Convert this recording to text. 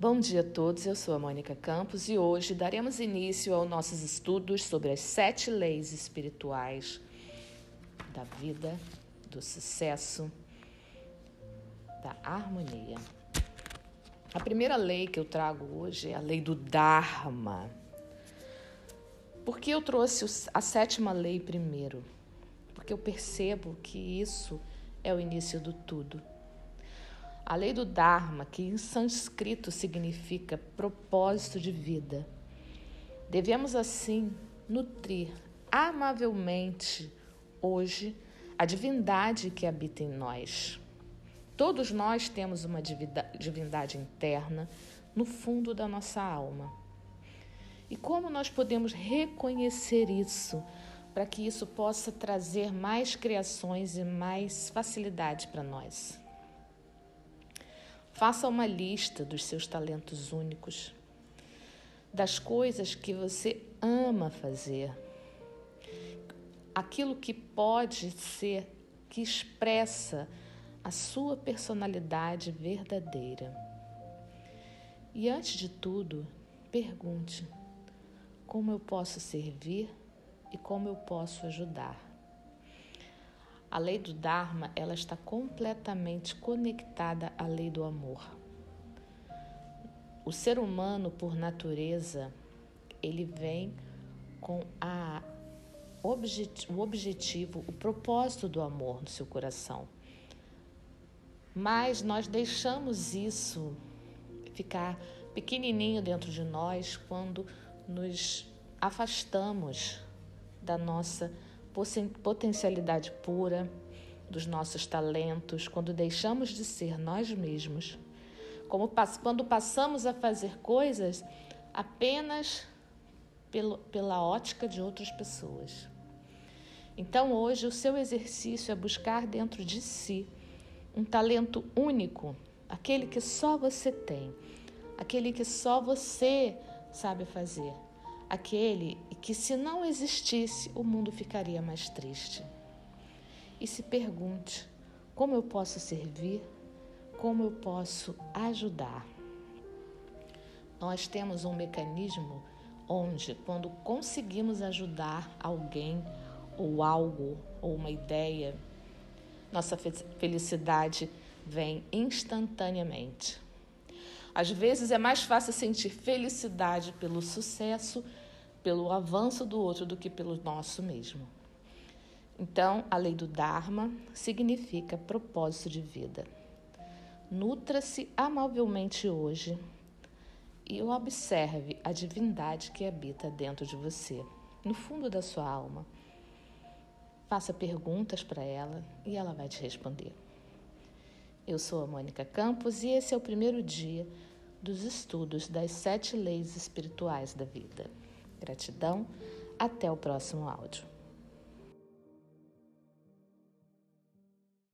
Bom dia a todos, eu sou a Mônica Campos e hoje daremos início aos nossos estudos sobre as sete leis espirituais da vida, do sucesso, da harmonia. A primeira lei que eu trago hoje é a lei do Dharma. Por que eu trouxe a sétima lei primeiro? Porque eu percebo que isso é o início do tudo. A lei do Dharma, que em sânscrito significa propósito de vida. Devemos, assim, nutrir amavelmente hoje a divindade que habita em nós. Todos nós temos uma divindade interna no fundo da nossa alma. E como nós podemos reconhecer isso para que isso possa trazer mais criações e mais facilidade para nós? Faça uma lista dos seus talentos únicos, das coisas que você ama fazer, aquilo que pode ser, que expressa a sua personalidade verdadeira. E antes de tudo, pergunte: como eu posso servir e como eu posso ajudar? A lei do Dharma, ela está completamente conectada à lei do amor. O ser humano, por natureza, ele vem com a objet o objetivo, o propósito do amor no seu coração. Mas nós deixamos isso ficar pequenininho dentro de nós quando nos afastamos da nossa potencialidade pura dos nossos talentos, quando deixamos de ser nós mesmos, como quando passamos a fazer coisas apenas pelo, pela ótica de outras pessoas. Então, hoje, o seu exercício é buscar dentro de si um talento único, aquele que só você tem, aquele que só você sabe fazer aquele que, se não existisse, o mundo ficaria mais triste. E se pergunte: como eu posso servir? Como eu posso ajudar? Nós temos um mecanismo onde, quando conseguimos ajudar alguém ou algo ou uma ideia, nossa felicidade vem instantaneamente. Às vezes é mais fácil sentir felicidade pelo sucesso, pelo avanço do outro, do que pelo nosso mesmo. Então, a lei do Dharma significa propósito de vida. Nutra-se amavelmente hoje e observe a divindade que habita dentro de você, no fundo da sua alma. Faça perguntas para ela e ela vai te responder. Eu sou a Mônica Campos e esse é o primeiro dia dos estudos das sete leis espirituais da vida. Gratidão, até o próximo áudio.